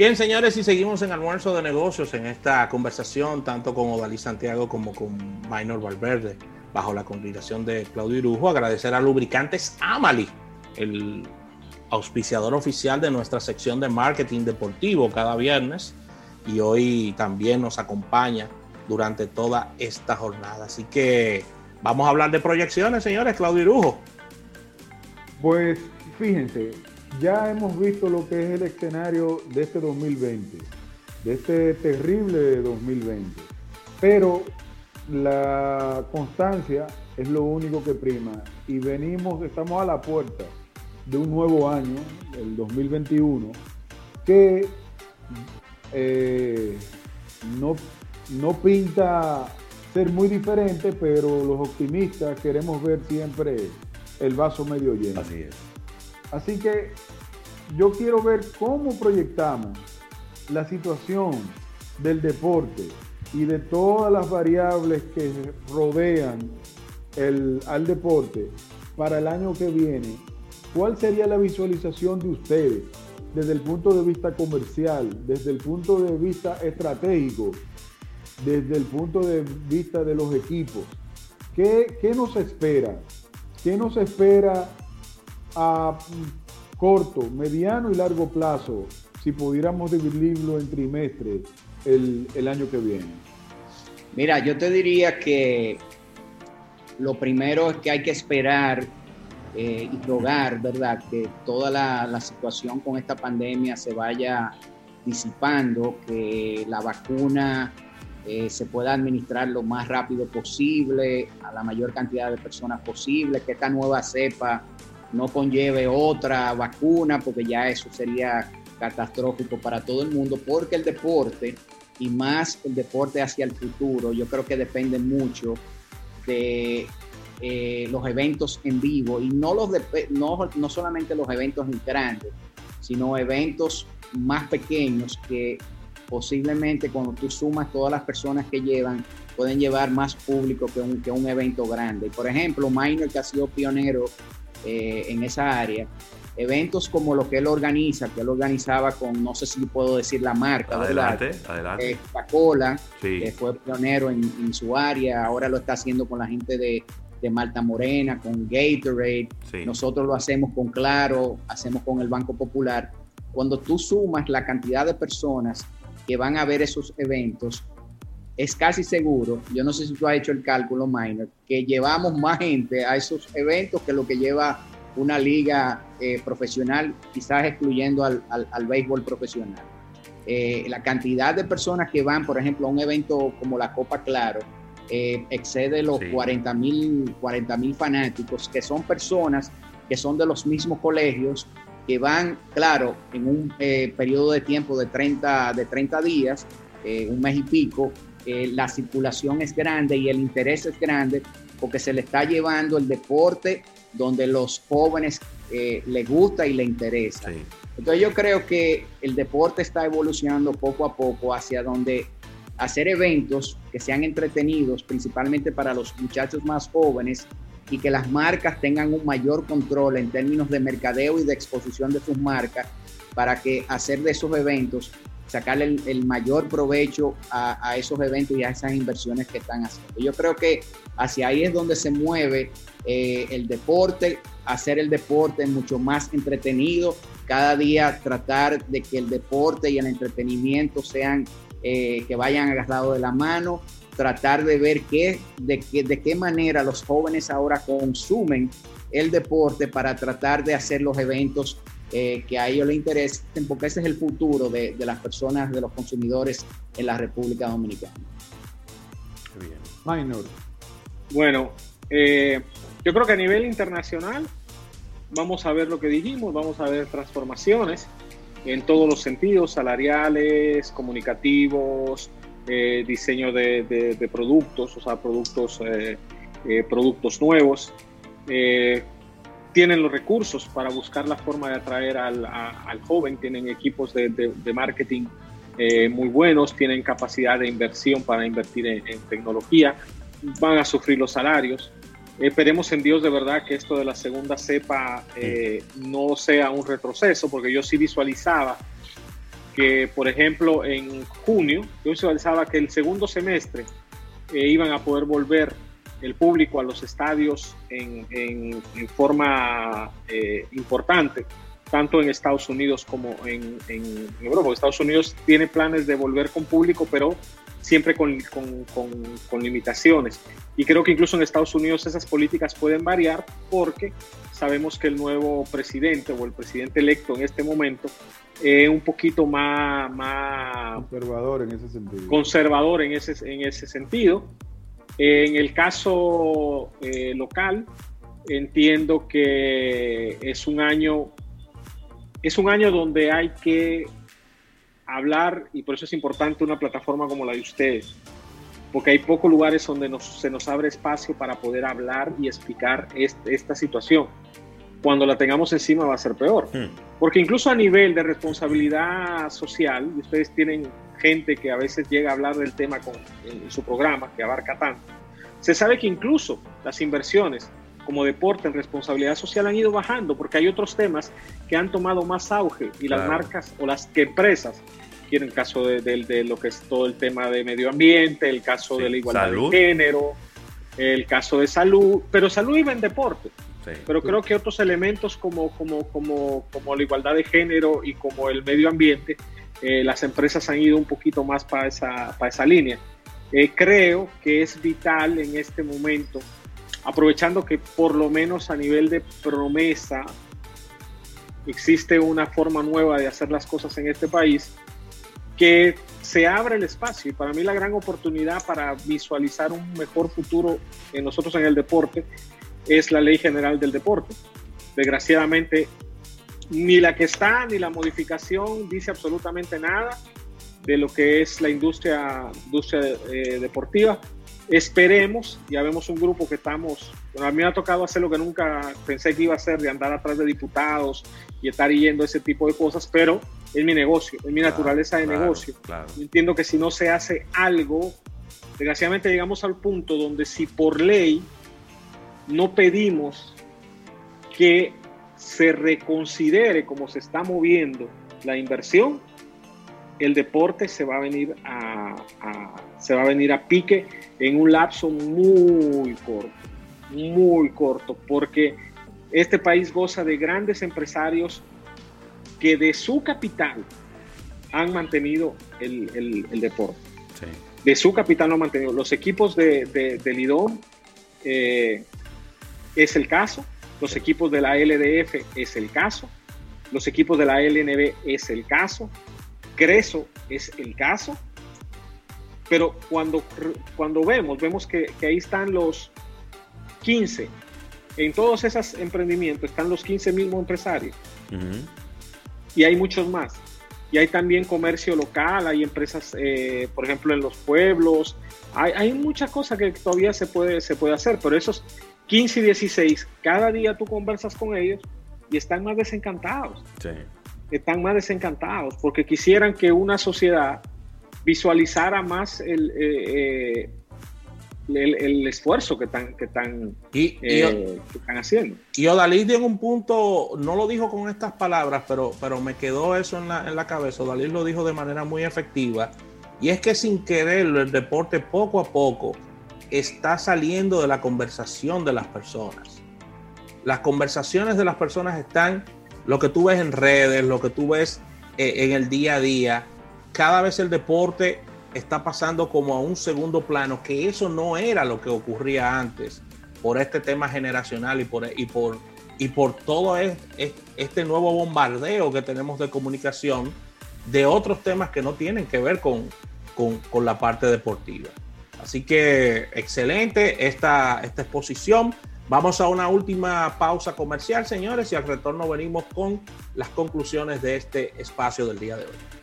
Bien, señores, y seguimos en almuerzo de negocios en esta conversación, tanto con Odalí Santiago como con Minor Valverde, bajo la coordinación de Claudio Irujo. Agradecer a Lubricantes Amali, el auspiciador oficial de nuestra sección de marketing deportivo cada viernes y hoy también nos acompaña durante toda esta jornada. Así que vamos a hablar de proyecciones, señores, Claudio Irujo. Pues fíjense, ya hemos visto lo que es el escenario de este 2020, de este terrible 2020, pero la constancia es lo único que prima y venimos, estamos a la puerta de un nuevo año, el 2021, que eh, no, no pinta ser muy diferente, pero los optimistas queremos ver siempre el vaso medio lleno. Así es. Así que yo quiero ver cómo proyectamos la situación del deporte y de todas las variables que rodean el, al deporte para el año que viene. ¿Cuál sería la visualización de ustedes desde el punto de vista comercial, desde el punto de vista estratégico, desde el punto de vista de los equipos? ¿Qué, qué nos espera? ¿Qué nos espera a corto, mediano y largo plazo si pudiéramos dividirlo en trimestres el, el año que viene? Mira, yo te diría que lo primero es que hay que esperar eh, y rogar, ¿verdad?, que toda la, la, situación con esta pandemia se vaya disipando, que la vacuna eh, se pueda administrar lo más rápido posible a la mayor cantidad de personas posible, que esta nueva cepa no conlleve otra vacuna, porque ya eso sería catastrófico para todo el mundo, porque el deporte y más el deporte hacia el futuro, yo creo que depende mucho de eh, los eventos en vivo y no, los no, no solamente los eventos grandes, sino eventos más pequeños que posiblemente cuando tú sumas todas las personas que llevan, pueden llevar más público que un, que un evento grande. Por ejemplo, Minor, que ha sido pionero eh, en esa área, eventos como lo que él organiza, que él organizaba con, no sé si puedo decir la marca, adelante, ¿verdad? adelante. Eh, Coca-Cola, Sí. que fue pionero en, en su área, ahora lo está haciendo con la gente de, de Malta Morena, con Gatorade, Sí. nosotros lo hacemos con Claro, hacemos con el Banco Popular. Cuando tú sumas la cantidad de personas que van a ver esos eventos, es casi seguro, yo no sé si tú has hecho el cálculo, Minor, que llevamos más gente a esos eventos que lo que lleva una liga eh, profesional, quizás excluyendo al, al, al béisbol profesional. Eh, la cantidad de personas que van, por ejemplo, a un evento como la Copa Claro, eh, excede los Sí. 40 mil 40 mil fanáticos, que son personas que son de los mismos colegios, que van, claro, en un periodo de tiempo de 30, de 30 días, un mes y pico, eh, la circulación es grande y el interés es grande porque se le está llevando el deporte donde los jóvenes eh, les gusta y les interesa. Sí. Entonces yo creo que el deporte está evolucionando poco a poco hacia donde hacer eventos que sean entretenidos, principalmente para los muchachos más jóvenes, y que las marcas tengan un mayor control en términos de mercadeo y de exposición de sus marcas, para que hacer de esos eventos, sacarle el, mayor provecho a, a, esos eventos y a esas inversiones que están haciendo. Yo creo que hacia ahí es donde se mueve eh, el deporte, hacer el deporte mucho más entretenido, cada día tratar de que el deporte y el entretenimiento sean eh, que vayan agarrados de la mano, tratar de ver qué, de, qué, de qué manera los jóvenes ahora consumen el deporte para tratar de hacer los eventos eh, que a ellos les interesen, porque ese es el futuro de, de, las personas, de los consumidores en la República Dominicana. Bien. Minor. Bueno, eh, yo creo que a nivel internacional vamos a ver lo que dijimos, vamos a ver transformaciones en todos los sentidos, salariales, comunicativos, eh, diseño de, de, de, productos, o sea, productos, eh, eh, productos nuevos. Eh, tienen los recursos para buscar la forma de atraer al, a, al joven, tienen equipos de, de marketing eh, muy buenos, tienen capacidad de inversión para invertir en, en tecnología, van a sufrir los salarios. Esperemos en Dios de verdad que esto de la segunda cepa eh, no sea un retroceso, porque yo sí visualizaba que, por ejemplo, en junio yo visualizaba que el segundo semestre eh, iban a poder volver el público a los estadios en, en, forma eh, importante, tanto en Estados Unidos como en, en, Europa. Estados Unidos tiene planes de volver con público, pero siempre con, con, con, limitaciones. Y creo que incluso en Estados Unidos esas políticas pueden variar porque sabemos que el nuevo presidente o el presidente electo en este momento es un poquito más, más conservador en ese sentido. Conservador en ese, en ese sentido. En el caso eh, local, entiendo que es un año es un año donde hay que hablar y por eso es importante una plataforma como la de ustedes, porque hay pocos lugares donde nos, se nos abre espacio para poder hablar y explicar esta situación. Cuando la tengamos encima va a ser peor, hmm. porque incluso a nivel de responsabilidad social, y ustedes tienen gente que a veces llega a hablar del tema con, en su programa, que abarca tanto, se sabe que incluso las inversiones como deporte en responsabilidad social han ido bajando porque hay otros temas que han tomado más auge y las marcas o las que empresas quieren el caso de, lo que es todo el tema de medio ambiente, el caso de la igualdad de género, el caso de salud, pero salud iba en deporte. Pero creo que otros elementos como, como, como, como la igualdad de género y como el medio ambiente, eh, las empresas han ido un poquito más para esa, para esa línea. Eh, creo que es vital en este momento aprovechando que por lo menos a nivel de promesa existe una forma nueva de hacer las cosas en este país, que se abre el espacio. Y para mí la gran oportunidad para visualizar un mejor futuro en nosotros en el deporte es la ley general del deporte. Desgraciadamente, ni la que está ni la modificación dice absolutamente nada de lo que es la industria, industria eh, deportiva Esperemos, ya vemos un grupo que estamos, a mí me ha tocado hacer lo que nunca pensé que iba a hacer, de andar atrás de diputados y estar yendo ese tipo de cosas, pero es mi negocio, es mi naturaleza de negocio. Entiendo que si no se hace algo, desgraciadamente llegamos al punto donde si por ley no pedimos que se reconsidere cómo se está moviendo la inversión, el deporte se va a venir a, se va a venir a pique en un lapso muy corto, muy corto, porque este país goza de grandes empresarios que de su capital han mantenido el, deporte. De su capital lo han mantenido. Los equipos de, de, Lidón eh, es el caso, los equipos de la LDF es el caso, los equipos de la LNB es el caso, Creso es el caso, pero cuando, cuando vemos, vemos que, ahí están los 15, en todos esos emprendimientos están los 15 mismos empresarios. Y hay muchos más. Y hay también comercio local, hay empresas, eh, por ejemplo, en los pueblos, hay, hay muchas cosas que todavía se puede, se puede hacer, pero esos 15 y 16, cada día tú conversas con ellos y están más desencantados. Sí están más desencantados porque quisieran que una sociedad visualizara más el, eh, eh, el, esfuerzo que están, que están, y, eh, están haciendo. Y Odalí en un punto, no lo dijo con estas palabras, pero, pero me quedó eso en la, en la cabeza. Odalí lo dijo de manera muy efectiva. Y es que sin quererlo, el deporte poco a poco está saliendo de la conversación de las personas. Las conversaciones de las personas están lo que tú ves en redes, lo que tú ves eh, en el día a día, cada vez el deporte está pasando como a un segundo plano, que eso no era lo que ocurría antes por este tema generacional y por, y por, y por todo este nuevo bombardeo que tenemos de comunicación de otros temas que no tienen que ver con, con, la parte deportiva. Así que excelente esta, esta exposición. Vamos a una última pausa comercial, señores, y al retorno venimos con las conclusiones de este espacio del día de hoy.